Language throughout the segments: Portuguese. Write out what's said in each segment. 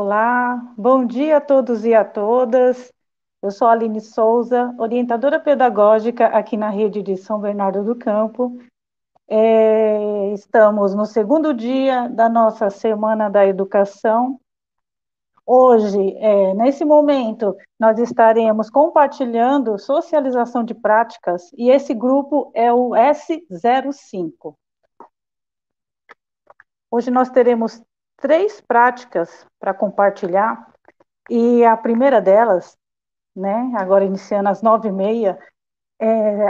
Olá, bom dia a todos e a todas. Eu sou Aline Souza, orientadora pedagógica aqui na rede de São Bernardo do Campo. É, estamos no segundo dia da nossa Semana da Educação. Hoje, é, nesse momento, nós estaremos compartilhando socialização de práticas e esse grupo é o S05. Hoje nós teremos três práticas para compartilhar, e a primeira delas, né, agora iniciando às nove e meia, é,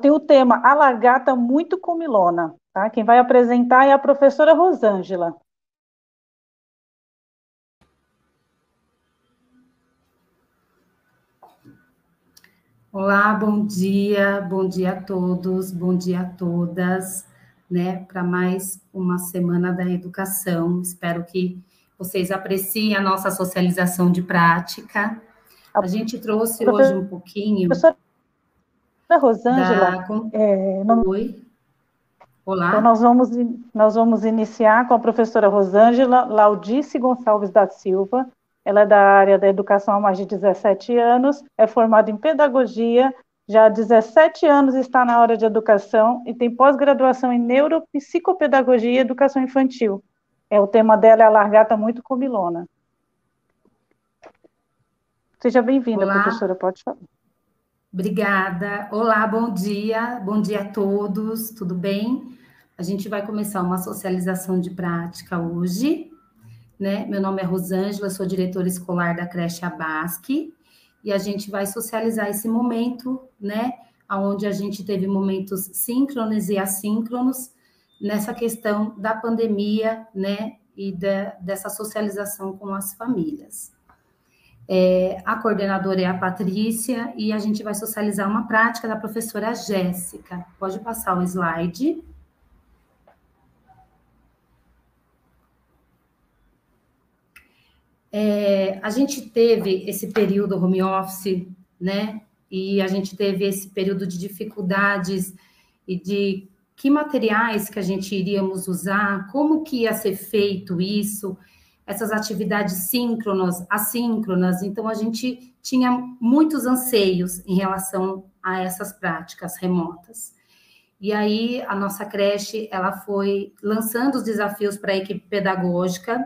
tem o tema A Lagarta Muito Comilona. Tá? Quem vai apresentar é a professora Rosângela. Olá, bom dia, bom dia a todos, bom dia a todas né, para mais uma semana da educação. Espero que vocês apreciem a nossa socialização de prática. A gente trouxe hoje um pouquinho. Professora Rosângela, da... é, não... Oi. Olá. Então, nós vamos, nós vamos iniciar com a professora Rosângela Laudice Gonçalves da Silva. Ela é da área da educação há mais de 17 anos, é formada em pedagogia já há 17 anos está na hora de educação e tem pós-graduação em neuropsicopedagogia e educação infantil. É, o tema dela é a largata muito comilona. Seja bem-vinda, professora, pode falar. Obrigada. Olá, bom dia. Bom dia a todos, tudo bem? A gente vai começar uma socialização de prática hoje. Né? Meu nome é Rosângela, sou diretora escolar da creche Abasque e a gente vai socializar esse momento, né? Onde a gente teve momentos síncronos e assíncronos nessa questão da pandemia, né? E dessa socialização com as famílias. É, a coordenadora é a Patrícia e a gente vai socializar uma prática da professora Jéssica. Pode passar o slide. É, a gente teve esse período home office, né? E a gente teve esse período de dificuldades e de que materiais que a gente iríamos usar, como que ia ser feito isso, essas atividades síncronas, assíncronas. Então, a gente tinha muitos anseios em relação a essas práticas remotas. E aí, a nossa creche, ela foi lançando os desafios para a equipe pedagógica,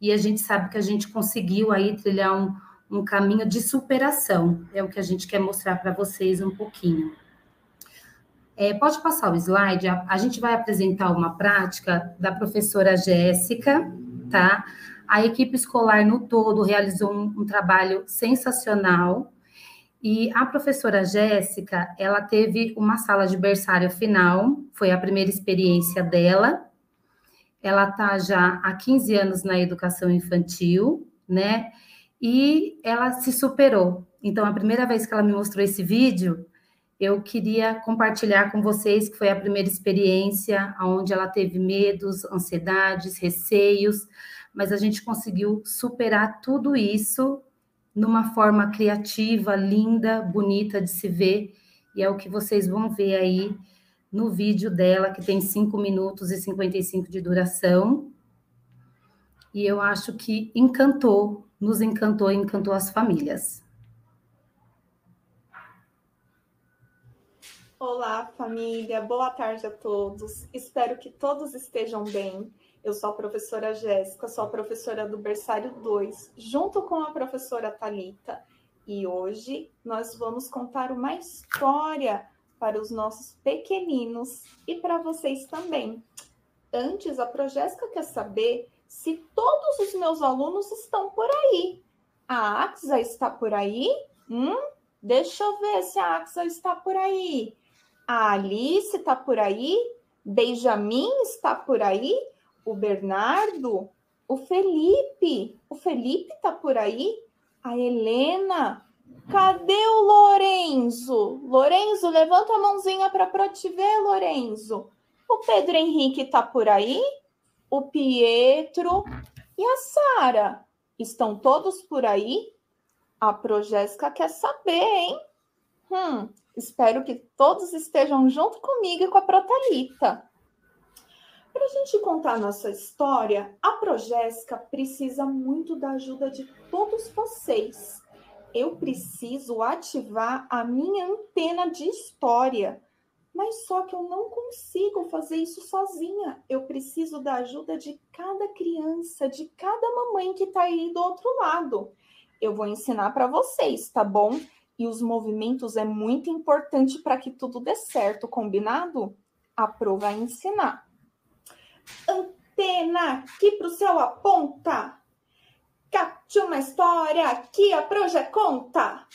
e a gente sabe que a gente conseguiu aí trilhar um, um caminho de superação. É o que a gente quer mostrar para vocês um pouquinho. É, pode passar o slide. A, a, gente vai apresentar uma prática da professora Jéssica, tá? A equipe escolar no todo realizou um, um trabalho sensacional. E a professora Jéssica, ela teve uma sala de berçário final, foi a primeira experiência dela, ela está já há 15 anos na educação infantil, né? E ela se superou. Então, a primeira vez que ela me mostrou esse vídeo, eu queria compartilhar com vocês que foi a primeira experiência onde ela teve medos, ansiedades, receios, mas a gente conseguiu superar tudo isso numa forma criativa, linda, bonita de se ver, e é o que vocês vão ver aí no vídeo dela, que tem 5 minutos e 55 de duração. E eu acho que encantou, nos encantou e encantou as famílias. Olá, família. Boa tarde a todos. Espero que todos estejam bem. Eu sou a professora Jéssica, sou a professora do Berçário 2, junto com a professora Talita. E hoje nós vamos contar uma história para os nossos pequeninos e para vocês também. Antes, a Progésica quer saber se todos os meus alunos estão por aí. A Axa está por aí? Hum? Deixa eu ver se a Axa está por aí. A Alice está por aí? Benjamin está por aí? O Bernardo? O Felipe? O Felipe está por aí? A Helena? Cadê o Lorenzo? Lorenzo, levanta a mãozinha para te ver, Lorenzo. O Pedro Henrique está por aí? O Pietro e a Sara? Estão todos por aí? A Progésica quer saber, hein? Hum, espero que todos estejam junto comigo e com a Protalita. Para a gente contar nossa história, a Progésica precisa muito da ajuda de todos vocês. Eu preciso ativar a minha antena de história. Mas só que eu não consigo fazer isso sozinha. Eu preciso da ajuda de cada criança, de cada mamãe que está aí do outro lado. Eu vou ensinar para vocês, tá bom? E os movimentos é muito importante para que tudo dê certo, combinado? A Pro vai ensinar. Antena aqui para o céu aponta. Capte uma história aqui a Pro já conta.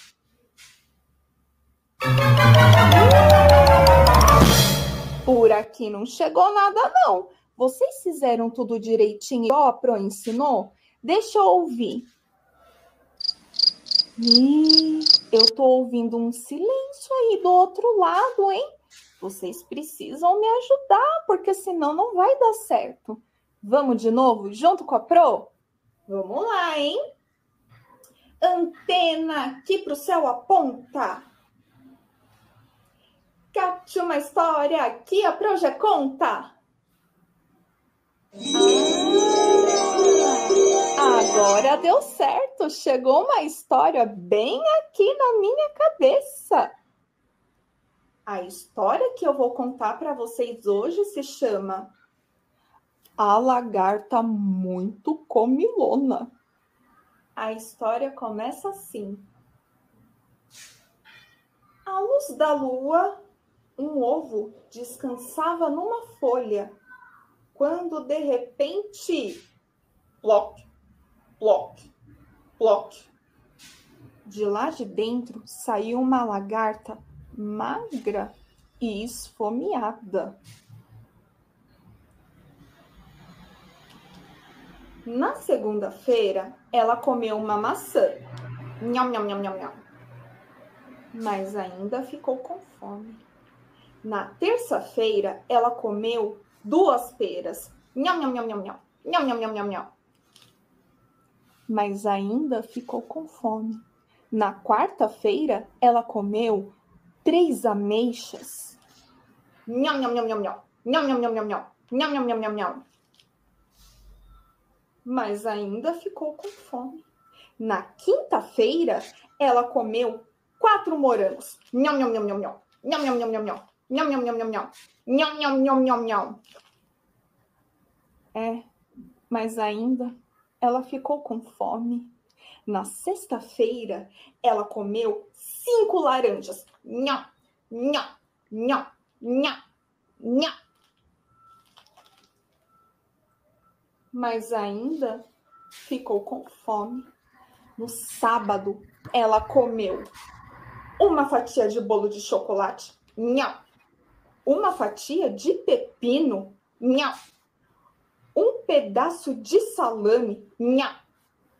Por aqui não chegou nada, não. Vocês fizeram tudo direitinho, a Pro ensinou? Deixa eu ouvir. Ih, eu tô ouvindo um silêncio aí do outro lado, hein? Vocês precisam me ajudar, porque senão não vai dar certo. Vamos de novo, junto com a Pro? Vamos lá, hein? Antena aqui para o céu aponta. Capte uma história aqui, a Pro já conta. Agora deu certo. Chegou uma história bem aqui na minha cabeça. A história que eu vou contar para vocês hoje se chama A Lagarta Muito Comilona. A história começa assim. À luz da lua, um ovo descansava numa folha, quando de repente, ploc, ploc, ploc. De lá de dentro saiu uma lagarta magra e esfomeada. Na segunda-feira, ela comeu uma maçã. Nham, nham, nham, nham, nham. Mas ainda ficou com fome. Na terça-feira, ela comeu duas peras. Nham, nham, nham, nham, nham. Nham, nham, nham, nham, nham. Mas ainda ficou com fome. Na quarta-feira, ela comeu três ameixas. Nham, nham, nham, nham, nham. Nham, nham, nham, nham, nham. Nham, nham, nham, nham, nham. Mas ainda ficou com fome. Na quinta-feira, ela comeu quatro morangos. Nham, nham, nham, nham, nham. Nham, nham, nham, nham, nham. Nham, nham, nham, nham, nham. Nham, nham, nham, nham, nham. É, mas ainda ela ficou com fome. Na sexta-feira, ela comeu cinco laranjas. Nham, nham, nham, nham, nham. Mas ainda ficou com fome. No sábado, ela comeu uma fatia de bolo de chocolate. Nham. Uma fatia de pepino. Nham. Um pedaço de salame. Nham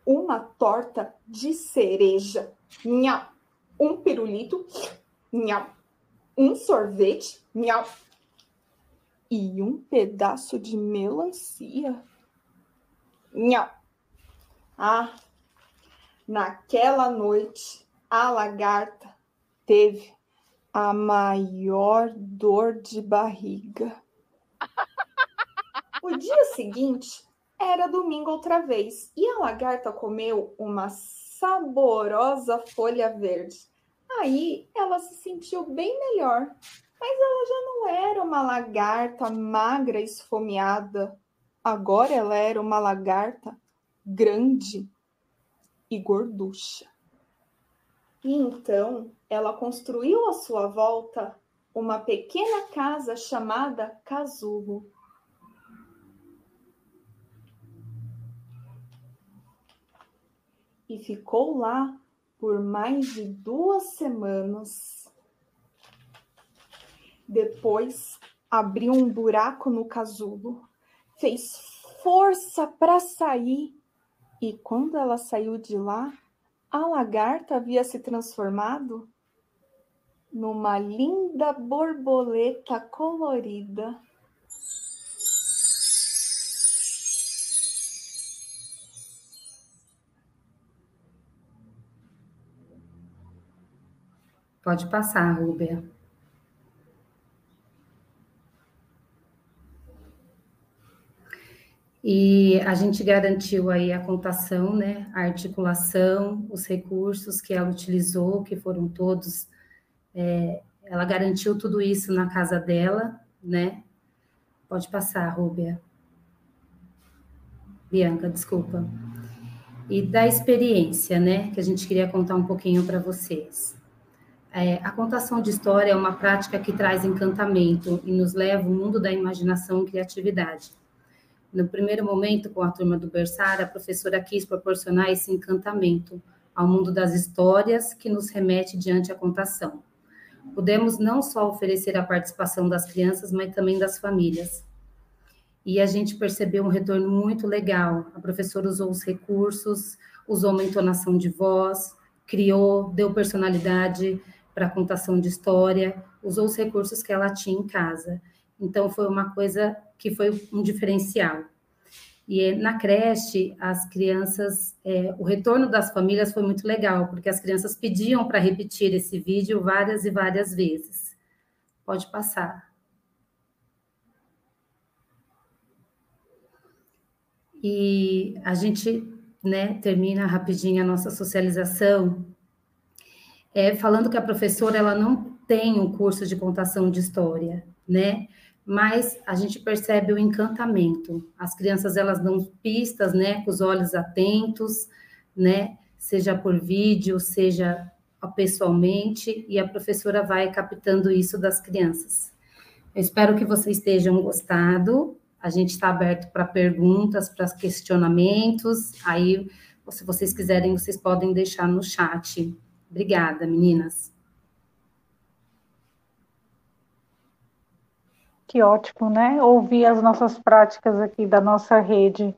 uma torta de cereja, nham, um pirulito, nham, um sorvete, nham, e um pedaço de melancia. Nham. Ah, naquela noite, a lagarta teve a maior dor de barriga. O dia seguinte, era domingo outra vez e a lagarta comeu uma saborosa folha verde. Aí ela se sentiu bem melhor, mas ela já não era uma lagarta magra esfomeada. Agora ela era uma lagarta grande e gorducha. E então ela construiu à sua volta uma pequena casa chamada casulo. e ficou lá por mais de duas semanas. Depois abriu um buraco no casulo, fez força para sair e quando ela saiu de lá, a lagarta havia se transformado numa linda borboleta colorida. Pode passar, Rubia. E a gente garantiu aí a contação, né, a articulação, os recursos que ela utilizou, que foram todos, é, ela garantiu tudo isso na casa dela, né? Pode passar, Rúbia. Bianca, desculpa. E da experiência, né, que a gente queria contar um pouquinho para vocês. É, a contação de história é uma prática que traz encantamento e nos leva ao mundo da imaginação e criatividade. No primeiro momento, com a turma do Berçário, a professora quis proporcionar esse encantamento ao mundo das histórias que nos remete diante a contação. Pudemos não só oferecer a participação das crianças, mas também das famílias e a gente percebeu um retorno muito legal. A professora usou os recursos, usou uma entonação de voz, criou, deu personalidade para a contação de história, usou os recursos que ela tinha em casa. Então, foi uma coisa que foi um diferencial. E na creche, as crianças, é, o retorno das famílias foi muito legal, porque as crianças pediam para repetir esse vídeo várias e várias vezes. Pode passar. E a gente né, termina rapidinho a nossa socialização é, falando que a professora ela não tem um curso de contação de história, né? Mas a gente percebe o encantamento. As crianças elas dão pistas, né, com os olhos atentos, né? Seja por vídeo, seja pessoalmente, e a professora vai captando isso das crianças. Eu espero que vocês tenham gostado. A gente está aberto para perguntas, para questionamentos. Aí, se vocês quiserem, vocês podem deixar no chat. Obrigada, meninas. Que ótimo, né? Ouvir as nossas práticas aqui da nossa rede.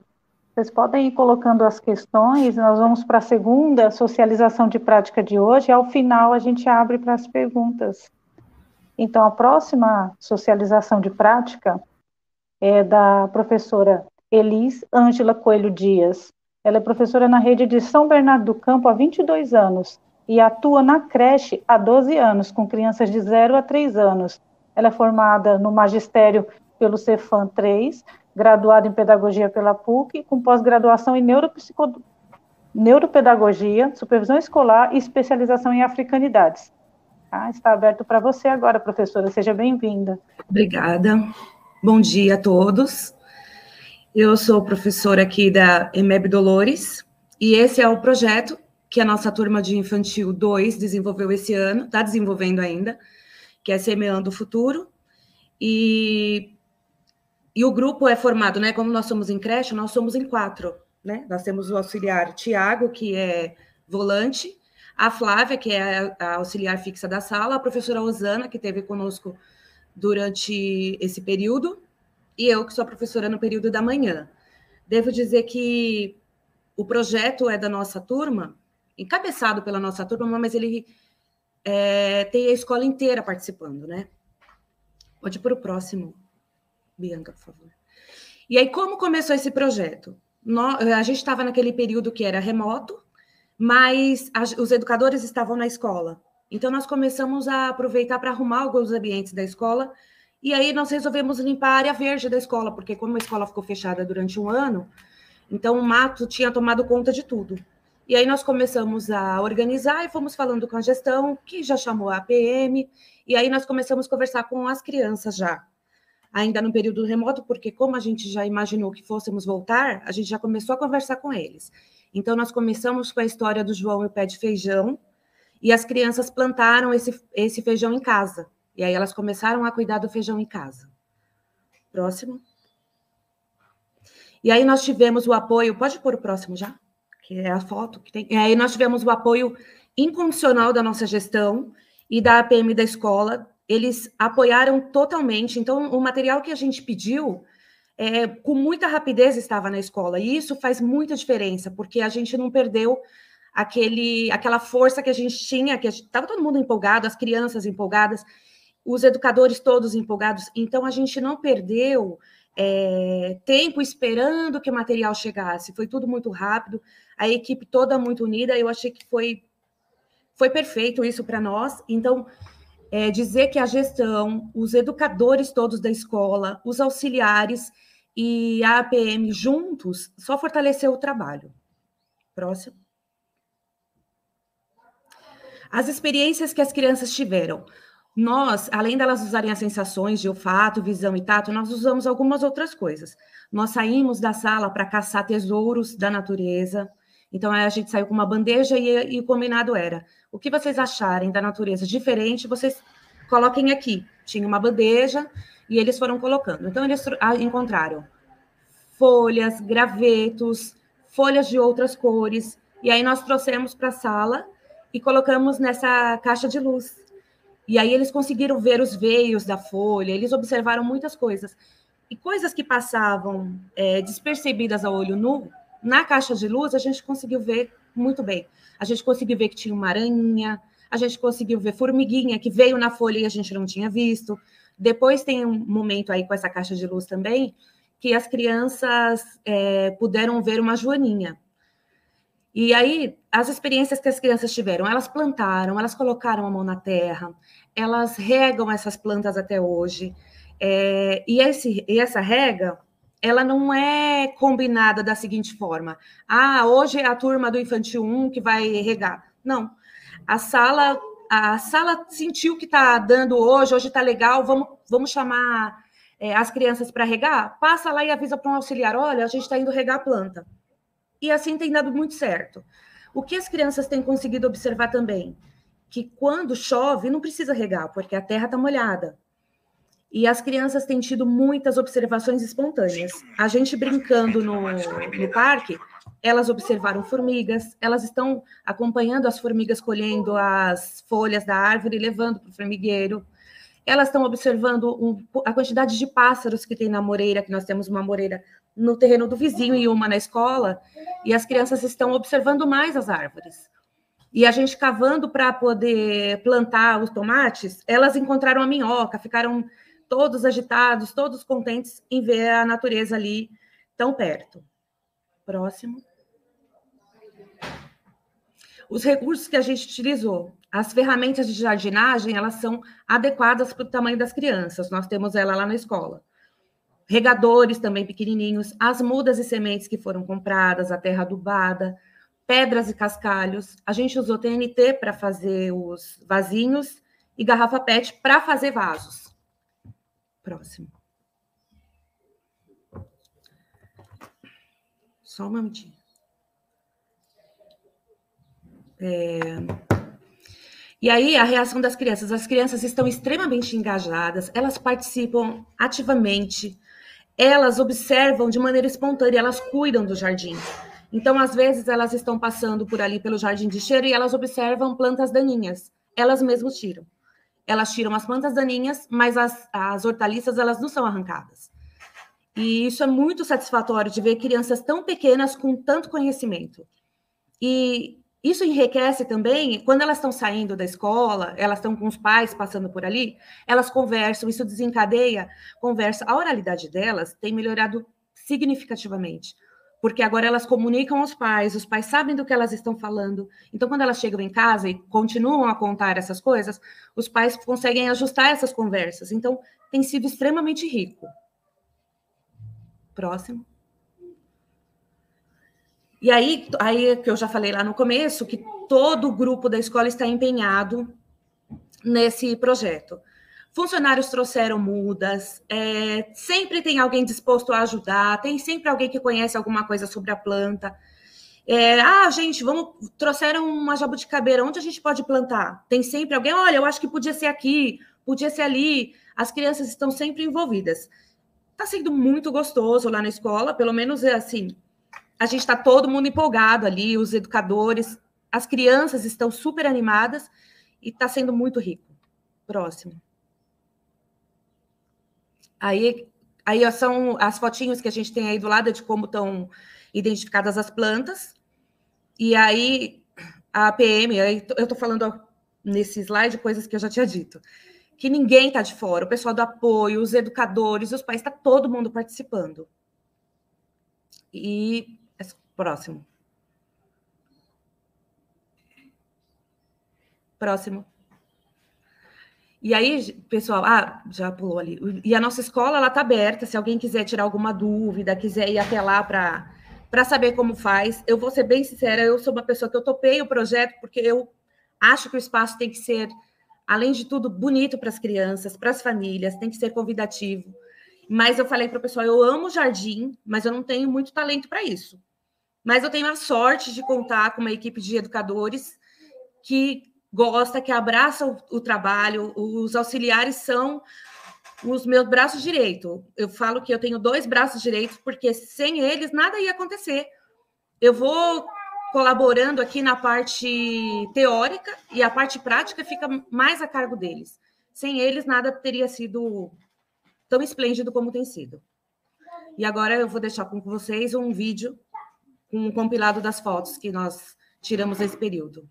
Vocês podem ir colocando as questões, nós vamos para a segunda socialização de prática de hoje, ao final a gente abre para as perguntas. Então, a próxima socialização de prática é da professora Elis Ângela Coelho Dias. Ela é professora na rede de São Bernardo do Campo há 22 anos e atua na creche há 12 anos, com crianças de 0 a 3 anos. Ela é formada no magistério pelo Cefam 3, graduada em pedagogia pela PUC, com pós-graduação em neuropsico... neuropedagogia, supervisão escolar e especialização em africanidades. Ah, está aberto para você agora, professora. Seja bem-vinda. Obrigada. Bom dia a todos. Eu sou professora aqui da EMEB Dolores e esse é o projeto que a nossa turma de infantil 2 desenvolveu esse ano, está desenvolvendo ainda, que é Semeando o Futuro. E, e o grupo é formado, né? Como nós somos em creche, nós somos em quatro, né? Nós temos o auxiliar Tiago, que é volante, a Flávia, que é a auxiliar fixa da sala, a professora Osana, que esteve conosco durante esse período, e eu, que sou professora no período da manhã. Devo dizer que o projeto é da nossa turma, encabeçado pela nossa turma, mas ele é, tem a escola inteira participando, né? Pode para o próximo, Bianca, por favor. E aí, como começou esse projeto? a gente estava naquele período que era remoto, mas os educadores estavam na escola. Então, nós começamos a aproveitar para arrumar alguns ambientes da escola. E aí, nós resolvemos limpar a área verde da escola, porque, como a escola ficou fechada durante um ano, então o mato tinha tomado conta de tudo. E aí, nós começamos a organizar e fomos falando com a gestão, que já chamou a APM. E aí, nós começamos a conversar com as crianças já, ainda no período remoto, porque, como a gente já imaginou que fôssemos voltar, a gente já começou a conversar com eles. Então, nós começamos com a história do João e o pé de feijão, e as crianças plantaram esse, esse feijão em casa. E aí elas começaram a cuidar do feijão em casa. Próximo. E aí nós tivemos o apoio, pode pôr o próximo já? Que é a foto que tem. E aí nós tivemos o apoio incondicional da nossa gestão e da APM da escola. Eles apoiaram totalmente. Então, o material que a gente pediu, é, com muita rapidez estava na escola. E isso faz muita diferença, porque a gente não perdeu aquele, aquela força que a gente tinha, que estava todo mundo empolgado, as crianças empolgadas, os educadores todos empolgados. Então, a gente não perdeu é, tempo esperando que o material chegasse. Foi tudo muito rápido, a equipe toda muito unida. Eu achei que foi, foi perfeito isso para nós. Então, é, dizer que a gestão, os educadores todos da escola, os auxiliares e a APM juntos só fortaleceu o trabalho. Próximo. As experiências que as crianças tiveram. Nós, além delas usarem as sensações de olfato, visão e tato, nós usamos algumas outras coisas. Nós saímos da sala para caçar tesouros da natureza. Então, a gente saiu com uma bandeja e, e o combinado era: o que vocês acharem da natureza diferente, vocês coloquem aqui. Tinha uma bandeja e eles foram colocando. Então, eles encontraram folhas, gravetos, folhas de outras cores. E aí, nós trouxemos para a sala e colocamos nessa caixa de luz. E aí, eles conseguiram ver os veios da folha, eles observaram muitas coisas. E coisas que passavam é, despercebidas ao olho nu, na caixa de luz, a gente conseguiu ver muito bem. A gente conseguiu ver que tinha uma aranha, a gente conseguiu ver formiguinha que veio na folha e a gente não tinha visto. Depois tem um momento aí com essa caixa de luz também, que as crianças é, puderam ver uma joaninha. E aí, as experiências que as crianças tiveram, elas plantaram, elas colocaram a mão na terra, elas regam essas plantas até hoje. É, e, esse, e essa rega, ela não é combinada da seguinte forma: ah, hoje é a turma do infantil 1 que vai regar. Não. A sala a sala sentiu que está dando hoje, hoje está legal, vamos, vamos chamar é, as crianças para regar? Passa lá e avisa para um auxiliar: olha, a gente está indo regar a planta. E assim tem dado muito certo. O que as crianças têm conseguido observar também? Que quando chove, não precisa regar, porque a terra está molhada. E as crianças têm tido muitas observações espontâneas. A gente brincando no, no parque, elas observaram formigas, elas estão acompanhando as formigas colhendo as folhas da árvore e levando para o formigueiro. Elas estão observando um, a quantidade de pássaros que tem na moreira, que nós temos uma moreira no terreno do vizinho e uma na escola, e as crianças estão observando mais as árvores. E a gente cavando para poder plantar os tomates, elas encontraram a minhoca, ficaram todos agitados, todos contentes em ver a natureza ali tão perto. Próximo. Os recursos que a gente utilizou, as ferramentas de jardinagem, elas são adequadas para o tamanho das crianças. Nós temos ela lá na escola. Regadores também pequenininhos, as mudas e sementes que foram compradas, a terra adubada, pedras e cascalhos. A gente usou TNT para fazer os vasinhos e garrafa PET para fazer vasos. Próximo. Só um momentinho. É... E aí, a reação das crianças. As crianças estão extremamente engajadas, elas participam ativamente, elas observam de maneira espontânea, elas cuidam do jardim. Então, às vezes, elas estão passando por ali pelo jardim de cheiro e elas observam plantas daninhas. Elas mesmas tiram elas tiram as plantas daninhas, mas as, as hortaliças elas não são arrancadas. E isso é muito satisfatório de ver crianças tão pequenas com tanto conhecimento. E isso enriquece também quando elas estão saindo da escola, elas estão com os pais passando por ali, elas conversam, isso desencadeia conversa. A oralidade delas tem melhorado significativamente porque agora elas comunicam aos pais, os pais sabem do que elas estão falando. Então, quando elas chegam em casa e continuam a contar essas coisas, os pais conseguem ajustar essas conversas. Então, tem sido extremamente rico. Próximo. E aí, aí que eu já falei lá no começo, que todo o grupo da escola está empenhado nesse projeto. Funcionários trouxeram mudas, é, sempre tem alguém disposto a ajudar, tem sempre alguém que conhece alguma coisa sobre a planta. É, ah, gente, vamos trouxeram uma jabuticabeira, onde a gente pode plantar? Tem sempre alguém, olha, eu acho que podia ser aqui, podia ser ali. As crianças estão sempre envolvidas. Está sendo muito gostoso lá na escola, pelo menos é assim. A gente está todo mundo empolgado ali, os educadores, as crianças estão super animadas e está sendo muito rico. Próximo. Aí, aí são as fotinhos que a gente tem aí do lado de como estão identificadas as plantas. E aí a PM, eu estou falando nesse slide coisas que eu já tinha dito, que ninguém está de fora, o pessoal do apoio, os educadores, os pais, está todo mundo participando. E próximo. Próximo. E aí, pessoal, ah, já pulou ali. E a nossa escola, ela está aberta, se alguém quiser tirar alguma dúvida, quiser ir até lá para para saber como faz. Eu vou ser bem sincera, eu sou uma pessoa que eu topei o projeto porque eu acho que o espaço tem que ser, além de tudo, bonito para as crianças, para as famílias, tem que ser convidativo. Mas eu falei para o pessoal, eu amo jardim, mas eu não tenho muito talento para isso. Mas eu tenho a sorte de contar com uma equipe de educadores que gosta, que abraça o, o trabalho. Os auxiliares são os meus braços direitos. Eu falo que eu tenho dois braços direitos, porque sem eles nada ia acontecer. Eu vou colaborando aqui na parte teórica e a parte prática fica mais a cargo deles. Sem eles, nada teria sido tão esplêndido como tem sido. E agora eu vou deixar com vocês um vídeo com um compilado das fotos que nós tiramos nesse período.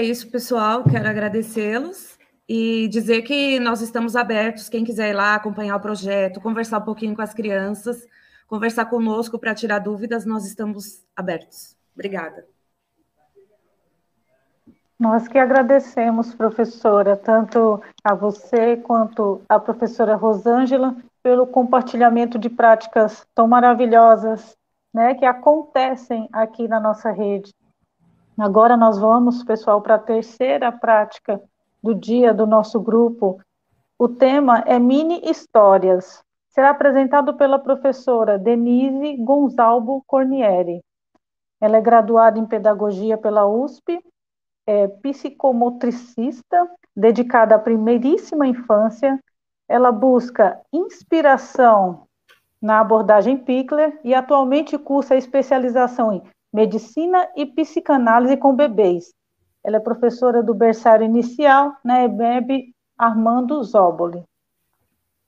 É isso, pessoal. Quero agradecê-los e dizer que nós estamos abertos, quem quiser ir lá acompanhar o projeto, conversar um pouquinho com as crianças, conversar conosco para tirar dúvidas, nós estamos abertos. Obrigada. Nós que agradecemos, professora, tanto a você quanto a professora Rosângela, pelo compartilhamento de práticas tão maravilhosas né, que acontecem aqui na nossa rede. Agora nós vamos, pessoal, para a terceira prática do dia do nosso grupo. O tema é mini histórias. Será apresentado pela professora Denise Gonzalvo Cornieri. Ela é graduada em pedagogia pela USP, é psicomotricista, dedicada à primeiríssima infância. Ela busca inspiração na abordagem Pickler e atualmente cursa especialização em Medicina e Psicanálise com Bebês. Ela é professora do berçário inicial na EBEB Armando Zóboli.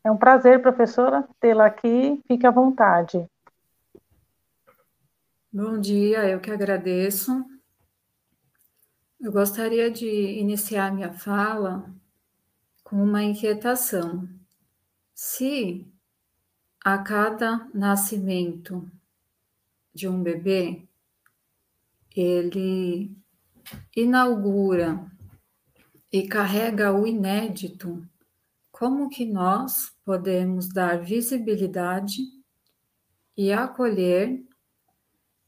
É um prazer, professora, tê-la aqui. Fique à vontade. Bom dia, eu que agradeço. Eu gostaria de iniciar minha fala com uma inquietação. Se a cada nascimento de um bebê ele inaugura e carrega o inédito, como que nós podemos dar visibilidade e acolher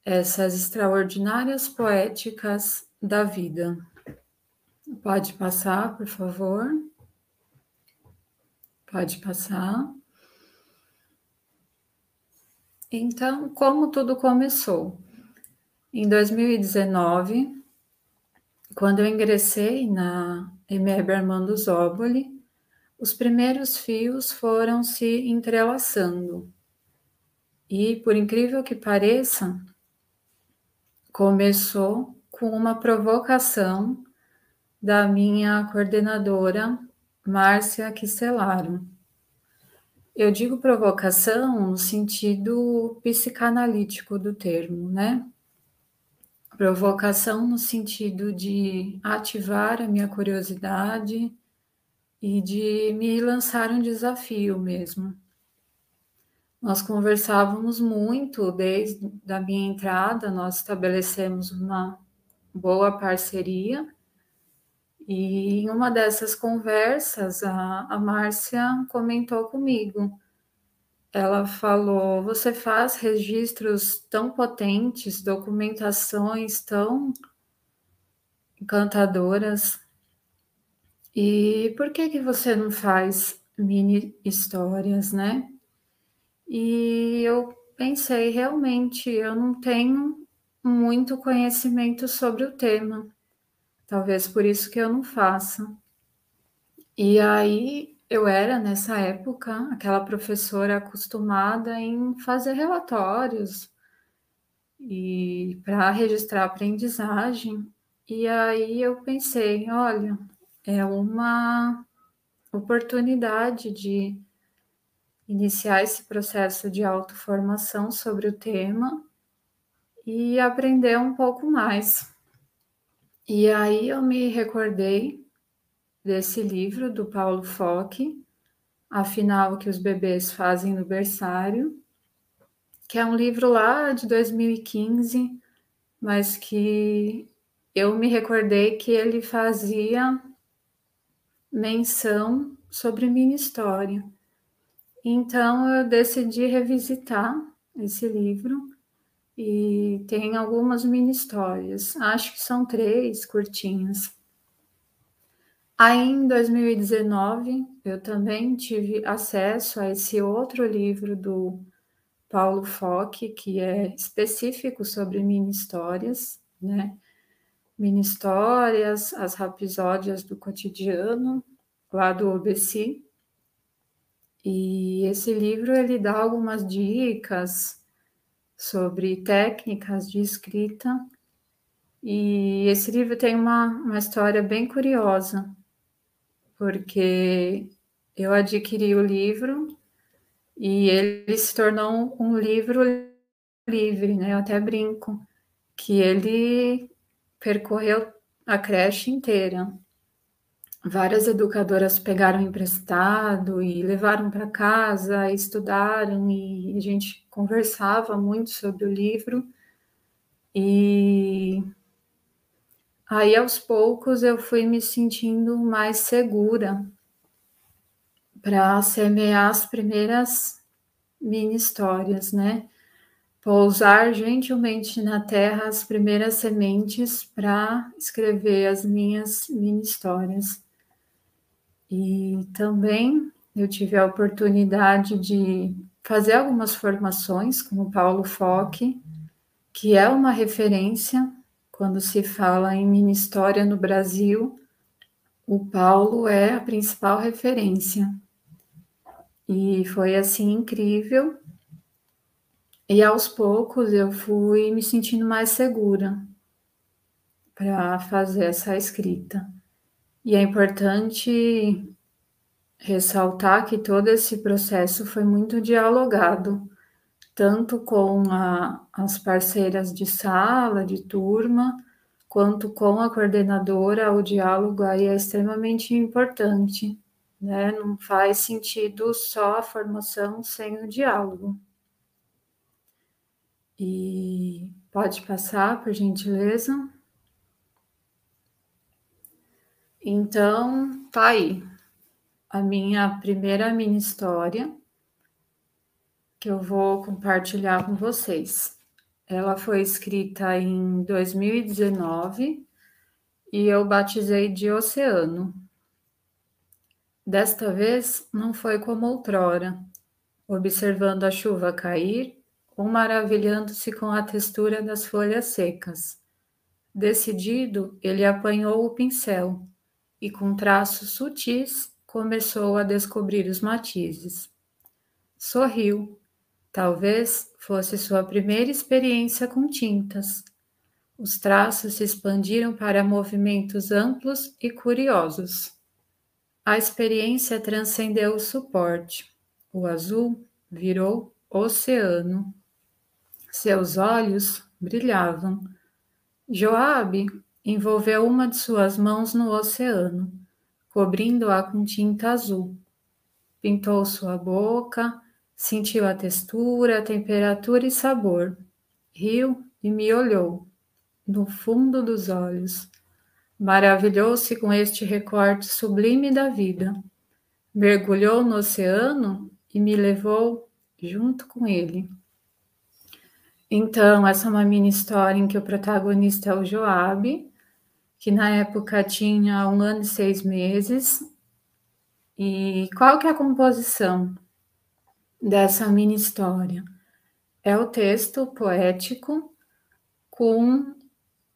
essas extraordinárias poéticas da vida? Pode passar, por favor? Pode passar. Então, como tudo começou? Em 2019, quando eu ingressei na EMEB Armando Zóboli, os primeiros fios foram se entrelaçando. E, por incrível que pareça, começou com uma provocação da minha coordenadora, Márcia Quistelaro. Eu digo provocação no sentido psicanalítico do termo, né? Provocação no sentido de ativar a minha curiosidade e de me lançar um desafio mesmo. Nós conversávamos muito desde a minha entrada, nós estabelecemos uma boa parceria. E em uma dessas conversas, a, a Márcia comentou comigo ela falou: você faz registros tão potentes, documentações tão encantadoras, e por que que você não faz mini histórias, né? E eu pensei, realmente, eu não tenho muito conhecimento sobre o tema. Talvez por isso que eu não faça. E aí eu era, nessa época, aquela professora acostumada em fazer relatórios e para registrar aprendizagem. E aí eu pensei, olha, é uma oportunidade de iniciar esse processo de autoformação sobre o tema e aprender um pouco mais. E aí eu me recordei desse livro do Paulo Foque, Afinal, o que os bebês fazem no berçário, que é um livro lá de 2015, mas que eu me recordei que ele fazia menção sobre minha história. Então eu decidi revisitar esse livro e tem algumas mini histórias. Acho que são três curtinhas. Aí, em 2019, eu também tive acesso a esse outro livro do Paulo Foque, que é específico sobre mini histórias, né? Mini histórias, as rapisódias do cotidiano, lá do OBC. E esse livro ele dá algumas dicas sobre técnicas de escrita. E esse livro tem uma, uma história bem curiosa, porque eu adquiri o livro e ele se tornou um livro livre, né? Eu até brinco que ele percorreu a creche inteira. várias educadoras pegaram emprestado e levaram para casa, estudaram e a gente conversava muito sobre o livro. E aí aos poucos eu fui me sentindo mais segura para semear as primeiras mini histórias, né? Pousar gentilmente na terra as primeiras sementes para escrever as minhas mini histórias. E também eu tive a oportunidade de fazer algumas formações com o Paulo Foque, que é uma referência quando se fala em mini história no Brasil. O Paulo é a principal referência. E foi assim incrível. E aos poucos eu fui me sentindo mais segura para fazer essa escrita. E é importante ressaltar que todo esse processo foi muito dialogado, tanto com a, as parceiras de sala, de turma, quanto com a coordenadora, o diálogo aí é extremamente importante, né? Não faz sentido só a formação sem o diálogo. E pode passar, por gentileza. Então, tá aí a minha primeira mini história que eu vou compartilhar com vocês. Ela foi escrita em 2019 e eu batizei de Oceano. Desta vez não foi como outrora, observando a chuva cair ou maravilhando-se com a textura das folhas secas. Decidido, ele apanhou o pincel e, com traços sutis, começou a descobrir os matizes. Sorriu. Talvez fosse sua primeira experiência com tintas. Os traços se expandiram para movimentos amplos e curiosos. A experiência transcendeu o suporte. O azul virou oceano. Seus olhos brilhavam. Joabe envolveu uma de suas mãos no oceano, cobrindo-a com tinta azul. Pintou sua boca, sentiu a textura, a temperatura e sabor. Riu e me olhou, no fundo dos olhos. Maravilhou-se com este recorte sublime da vida. Mergulhou no oceano e me levou junto com ele. Então, essa é uma mini história em que o protagonista é o Joabe, que na época tinha um ano e seis meses. E qual que é a composição dessa mini história? É o texto poético com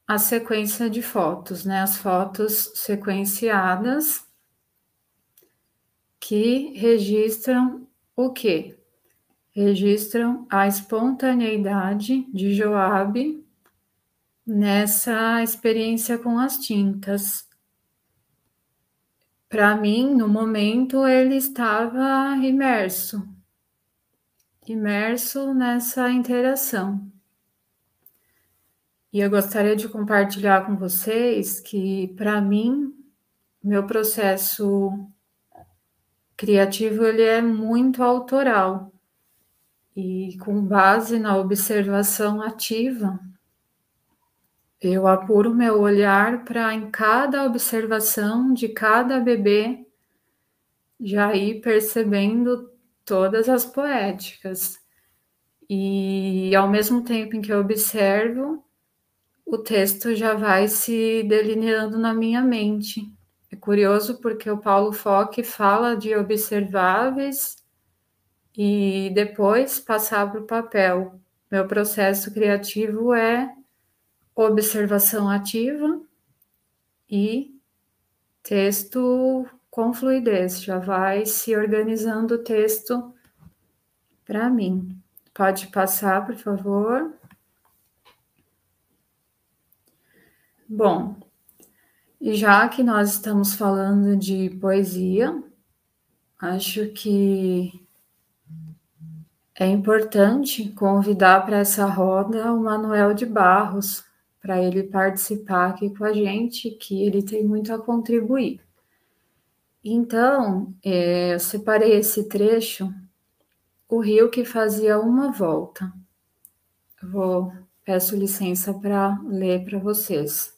a sequência de fotos, né? As fotos sequenciadas que registram o quê? Registram a espontaneidade de Joabe nessa experiência com as tintas. Para mim, no momento, ele estava imerso, imerso nessa interação. E eu gostaria de compartilhar com vocês que, para mim, meu processo criativo ele é muito autoral e com base na observação ativa eu apuro meu olhar para em cada observação de cada bebê já ir percebendo todas as poéticas. E ao mesmo tempo em que eu observo, o texto já vai se delineando na minha mente. É curioso porque o Paulo Foque fala de observáveis e depois passar para o papel. Meu processo criativo é observação ativa e texto com fluidez. Já vai se organizando o texto para mim. Pode passar, por favor. Bom, e já que nós estamos falando de poesia, acho que é importante convidar para essa roda o Manuel de Barros, para ele participar aqui com a gente, que ele tem muito a contribuir. Então, é, eu separei esse trecho, o rio que fazia uma volta. vou peço licença para ler para vocês.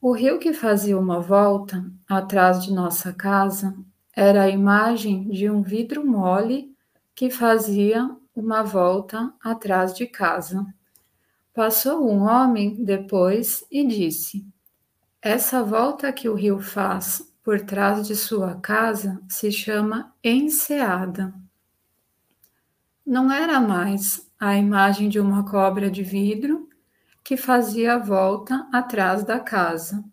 O rio que fazia uma volta atrás de nossa casa era a imagem de um vidro mole que fazia uma volta atrás de casa. Passou um homem depois e disse: Essa volta que o rio faz por trás de sua casa se chama enseada. Não era mais a imagem de uma cobra de vidro que fazia a volta atrás da casa.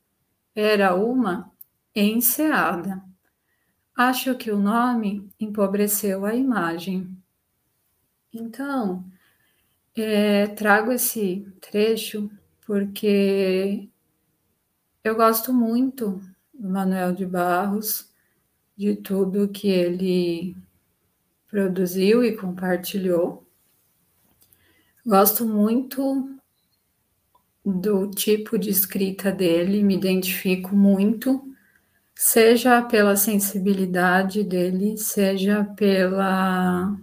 Era uma enseada. Acho que o nome empobreceu a imagem. Então, é, trago esse trecho porque eu gosto muito Manuel de Barros, de tudo que ele produziu e compartilhou. Gosto muito do tipo de escrita dele, me identifico muito, seja pela sensibilidade dele, seja pela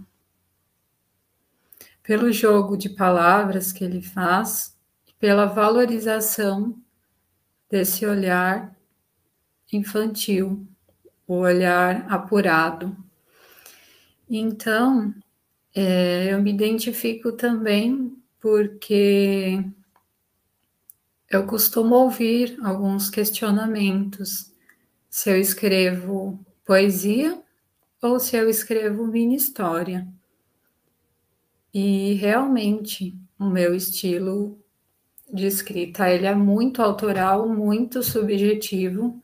pelo jogo de palavras que ele faz, pela valorização desse olhar infantil, o olhar apurado. Então, é, eu me identifico também porque eu costumo ouvir alguns questionamentos se eu escrevo poesia ou se eu escrevo mini história. E realmente o meu estilo de escrita ele é muito autoral, muito subjetivo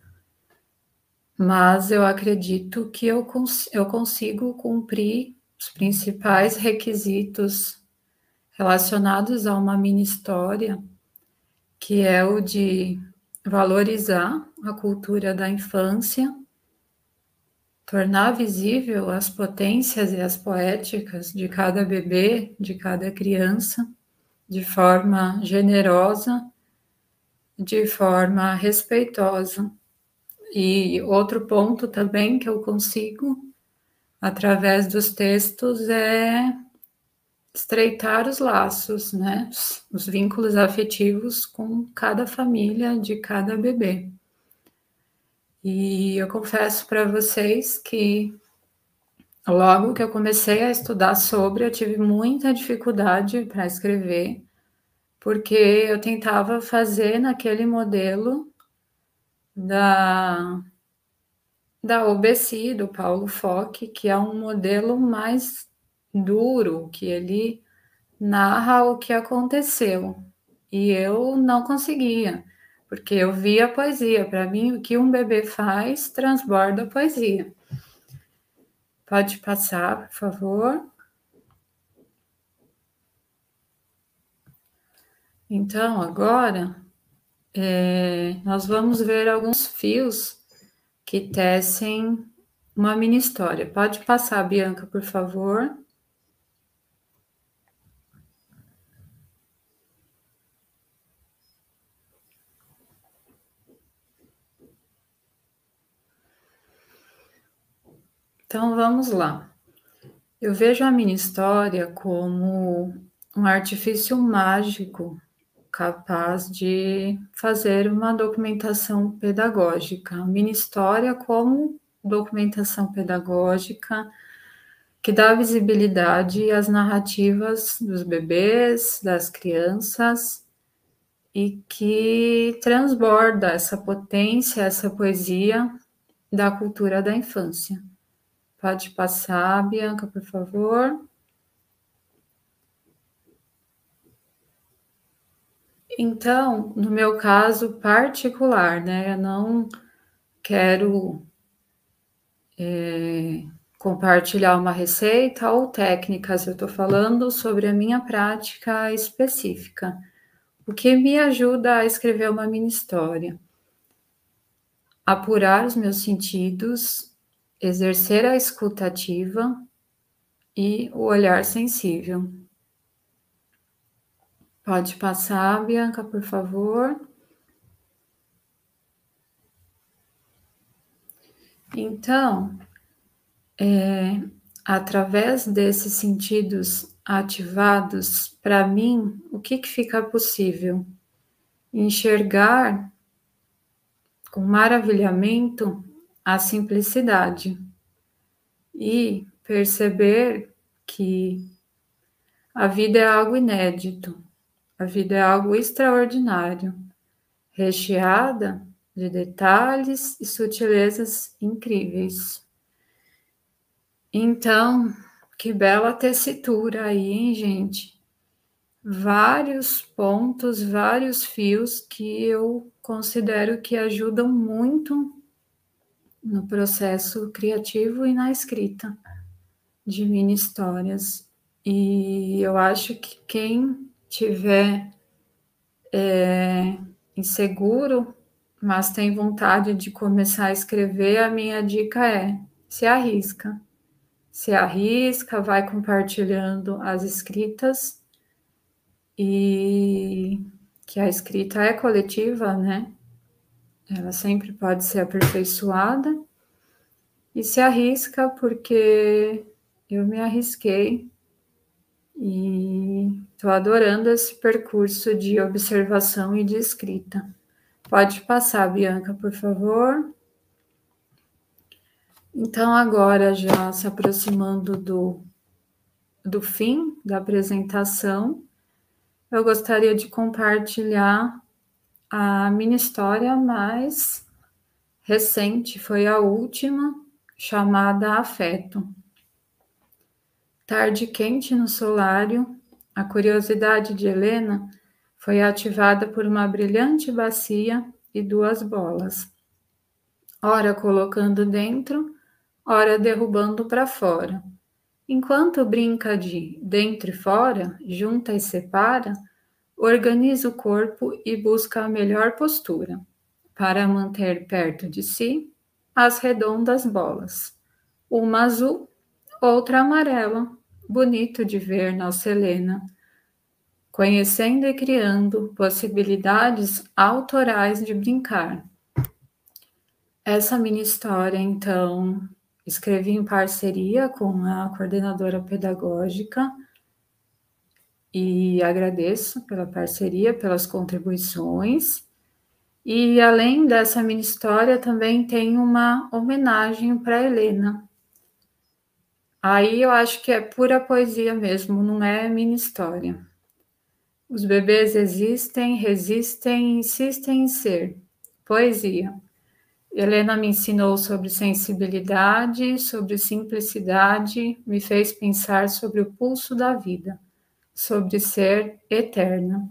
mas eu acredito que eu, cons eu consigo cumprir os principais requisitos relacionados a uma mini história, que é o de valorizar a cultura da infância, tornar visível as potências e as poéticas de cada bebê, de cada criança, de forma generosa, de forma respeitosa e outro ponto também que eu consigo, através dos textos, é estreitar os laços, né? Os vínculos afetivos com cada família de cada bebê. E eu confesso para vocês que logo que eu comecei a estudar sobre, eu tive muita dificuldade para escrever, porque eu tentava fazer naquele modelo da, da OBC, do Paulo Fock, que é um modelo mais duro, que ele narra o que aconteceu. E eu não conseguia, porque eu via a poesia. Para mim, o que um bebê faz transborda a poesia. Pode passar, por favor. Então, agora é, nós vamos ver alguns fios que tecem uma mini história. Pode passar, Bianca, por favor. Então vamos lá. Eu vejo a mini história como um artifício mágico capaz de fazer uma documentação pedagógica, mini história como documentação pedagógica que dá visibilidade às narrativas dos bebês, das crianças e que transborda essa potência, essa poesia da cultura da infância. Pode passar, Bianca, por favor. Então, no meu caso particular, né, eu não quero é, compartilhar uma receita ou técnicas, eu estou falando sobre a minha prática específica, o que me ajuda a escrever uma mini história. Apurar os meus sentidos, exercer a escutativa e o olhar sensível. Pode passar, Bianca, por favor. Então, é, através desses sentidos ativados, para mim, o que, que fica possível? Enxergar com maravilhamento a simplicidade e perceber que a vida é algo inédito, a vida é algo extraordinário, recheada de detalhes e sutilezas incríveis. Então, que bela tessitura aí, hein, gente? Vários pontos, vários fios que eu considero que ajudam muito no processo criativo e na escrita de mini histórias. E eu acho que quem tiver é, inseguro, mas tem vontade de começar a escrever, a minha dica é se arrisca. Se arrisca, vai compartilhando as escritas e que a escrita é coletiva, né? Ela sempre pode ser aperfeiçoada e se arrisca porque eu me arrisquei e estou adorando esse percurso de observação e de escrita. Pode passar, Bianca, por favor. Então, agora, já se aproximando do, do fim da apresentação, eu gostaria de compartilhar a minha história mais recente, foi a última, chamada Afeto. Tarde quente no solário, a curiosidade de Helena foi ativada por uma brilhante bacia e duas bolas, ora colocando dentro, ora derrubando para fora. Enquanto brinca de dentro e fora, junta e separa, organiza o corpo e busca a melhor postura para manter perto de si as redondas bolas, uma azul, outra amarela, bonito de ver nossa Helena, conhecendo e criando possibilidades autorais de brincar. Essa mini história, então, escrevi em parceria com a coordenadora pedagógica e agradeço pela parceria, pelas contribuições. E além dessa mini história, também tem uma homenagem para Helena, Aí eu acho que é pura poesia mesmo, não é mini história. Os bebês existem, resistem, insistem em ser. Poesia. Helena me ensinou sobre sensibilidade, sobre simplicidade, me fez pensar sobre o pulso da vida, sobre ser eterna.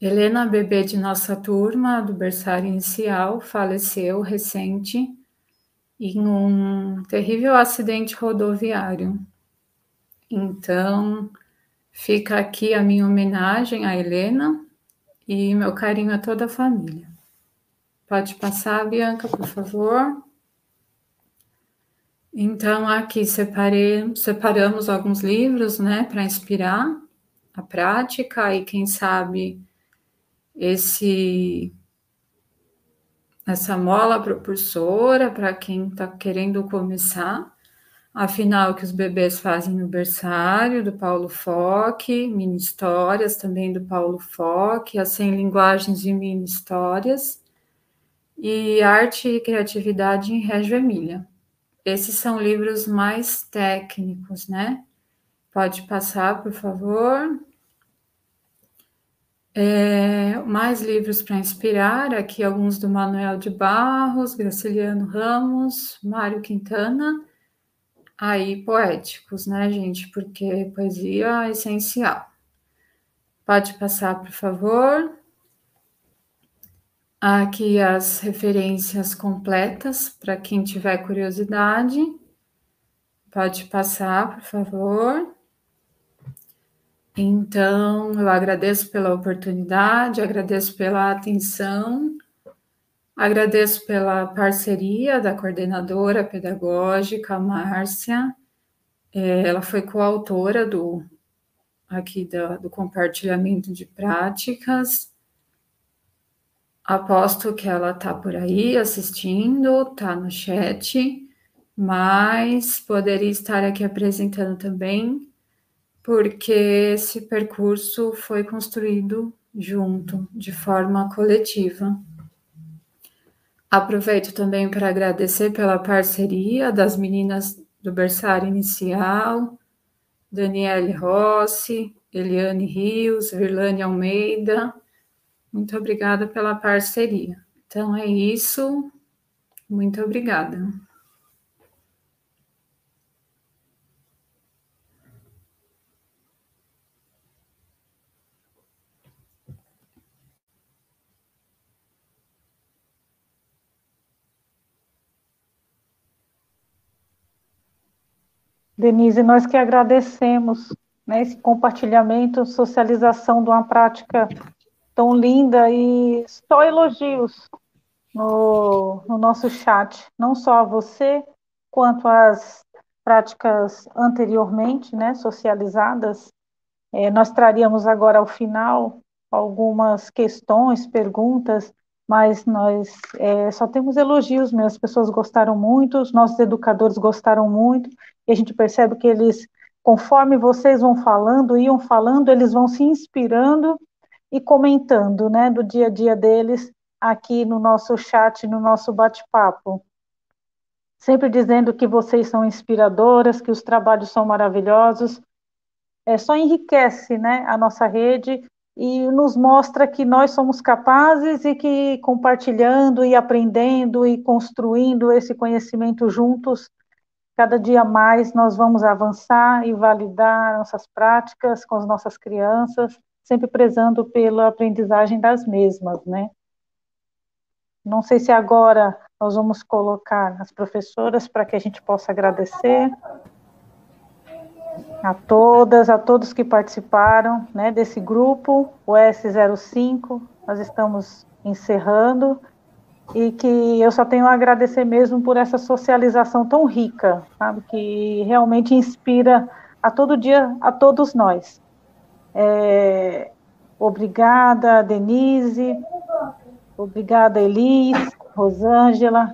Helena, bebê de nossa turma do berçário inicial, faleceu recente em um terrível acidente rodoviário. Então, fica aqui a minha homenagem à Helena e meu carinho a toda a família. Pode passar, Bianca, por favor. Então, aqui separei, separamos alguns livros, né, para inspirar a prática e quem sabe esse essa mola propulsora para quem está querendo começar. Afinal, que os bebês fazem no berçário, do Paulo Foque, mini histórias também do Paulo Foque, as 100 linguagens de mini histórias, e Arte e Criatividade em Reggio Emília. Esses são livros mais técnicos, né? Pode passar, por favor. É, mais livros para inspirar, aqui alguns do Manuel de Barros, Graciliano Ramos, Mário Quintana, aí poéticos, né, gente? Porque poesia é essencial. Pode passar, por favor. Aqui as referências completas para quem tiver curiosidade. Pode passar, por favor. Então, eu agradeço pela oportunidade, agradeço pela atenção, agradeço pela parceria da coordenadora pedagógica, Márcia. É, ela foi coautora do aqui do, do compartilhamento de práticas. Aposto que ela está por aí assistindo, está no chat, mas poderia estar aqui apresentando também, porque esse percurso foi construído junto, de forma coletiva. Aproveito também para agradecer pela parceria das meninas do berçário inicial, Daniele Rossi, Eliane Rios, Virlane Almeida. Muito obrigada pela parceria. Então é isso. Muito obrigada. Denise, nós que agradecemos né, esse compartilhamento, socialização de uma prática tão linda e só elogios no, no nosso chat, não só a você, quanto às práticas anteriormente, né, socializadas. É, nós traríamos agora ao final algumas questões, perguntas, mas nós é, só temos elogios mesmo, as pessoas gostaram muito, os nossos educadores gostaram muito, e a gente percebe que eles, conforme vocês vão falando, iam falando, eles vão se inspirando e comentando, né, do dia a dia deles aqui no nosso chat, no nosso bate-papo. Sempre dizendo que vocês são inspiradoras, que os trabalhos são maravilhosos, é, só enriquece né, a nossa rede e nos mostra que nós somos capazes e que compartilhando e aprendendo e construindo esse conhecimento juntos, cada dia mais nós vamos avançar e validar nossas práticas com as nossas crianças, sempre prezando pela aprendizagem das mesmas, né? Não sei se agora nós vamos colocar as professoras para que a gente possa agradecer a todas, a todos que participaram né, desse grupo, o S05, nós estamos encerrando, e que eu só tenho a agradecer mesmo por essa socialização tão rica, sabe, que realmente inspira a todo dia, a todos nós. É, obrigada, Denise, obrigada, Elis, Rosângela,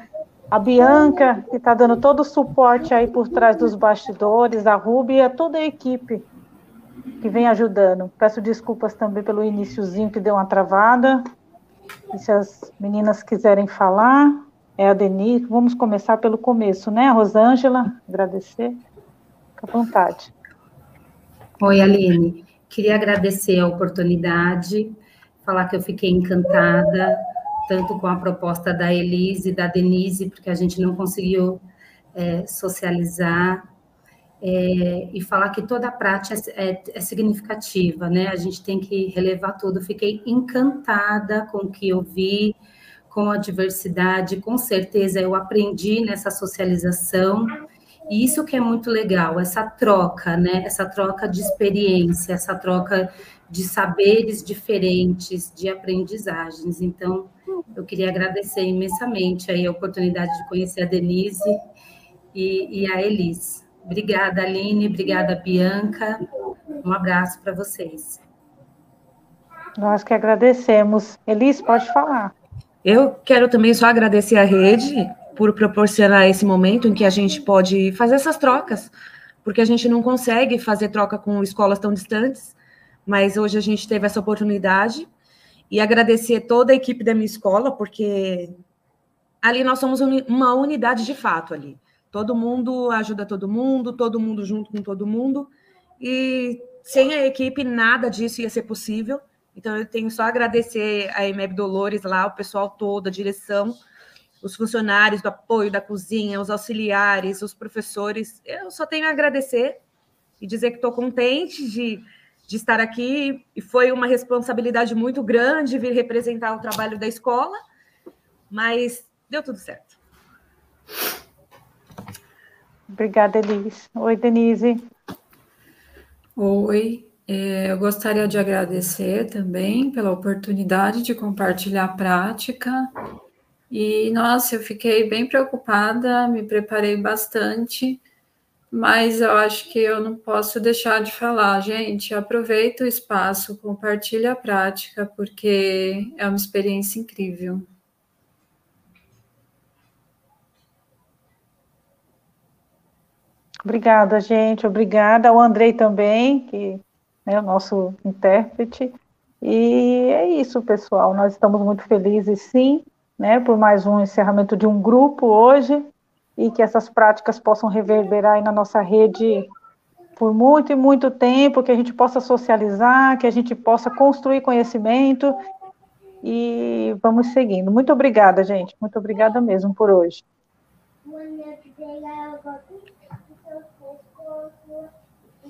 a Bianca, que está dando todo o suporte aí por trás dos bastidores, a Ruby e a toda a equipe que vem ajudando. Peço desculpas também pelo iníciozinho que deu uma travada. E se as meninas quiserem falar, é a Denise. Vamos começar pelo começo, né? A Rosângela, agradecer. Fica à vontade. Oi, Aline. Queria agradecer a oportunidade, falar que eu fiquei encantada tanto com a proposta da Elise e da Denise, porque a gente não conseguiu é, socializar, é, e falar que toda a prática é, é, é, significativa, né? A gente tem que relevar tudo. Fiquei encantada com o que eu vi, com a diversidade, com certeza eu aprendi nessa socialização, e isso que é muito legal, essa troca, né? Essa troca de experiência, essa troca de saberes diferentes, de aprendizagens. Então, eu queria agradecer imensamente aí a oportunidade de conhecer a Denise e, e a Elis. Obrigada, Aline, obrigada, Bianca. Um abraço para vocês. Nós que agradecemos. Elis, pode falar. Eu quero também só agradecer a rede por proporcionar esse momento em que a gente pode fazer essas trocas, porque a gente não consegue fazer troca com escolas tão distantes, mas hoje a gente teve essa oportunidade e agradecer toda a equipe da minha escola, porque ali nós somos uma unidade de fato ali. Todo mundo ajuda todo mundo, todo mundo junto com todo mundo, e sem a equipe nada disso ia ser possível. Então eu tenho só a agradecer a EMEB Dolores lá, o pessoal todo, a direção, os funcionários do apoio da cozinha, os auxiliares, os professores. Eu só tenho a agradecer e dizer que estou contente de de estar aqui e foi uma responsabilidade muito grande vir representar o trabalho da escola, mas deu tudo certo. Obrigada, Elis. Oi, Denise. Oi, é, eu gostaria de agradecer também pela oportunidade de compartilhar a prática. E, nossa, eu fiquei bem preocupada, me preparei bastante mas eu acho que eu não posso deixar de falar, gente, aproveita o espaço, compartilha a prática, porque é uma experiência incrível. Obrigada, gente, obrigada ao Andrei também, que é o nosso intérprete. E é isso, pessoal. Nós estamos muito felizes, sim, né, por mais um encerramento de um grupo hoje e que essas práticas possam reverberar aí na nossa rede por muito e muito tempo, que a gente possa socializar, que a gente possa construir conhecimento e vamos seguindo. Muito obrigada, gente. Muito obrigada mesmo por hoje.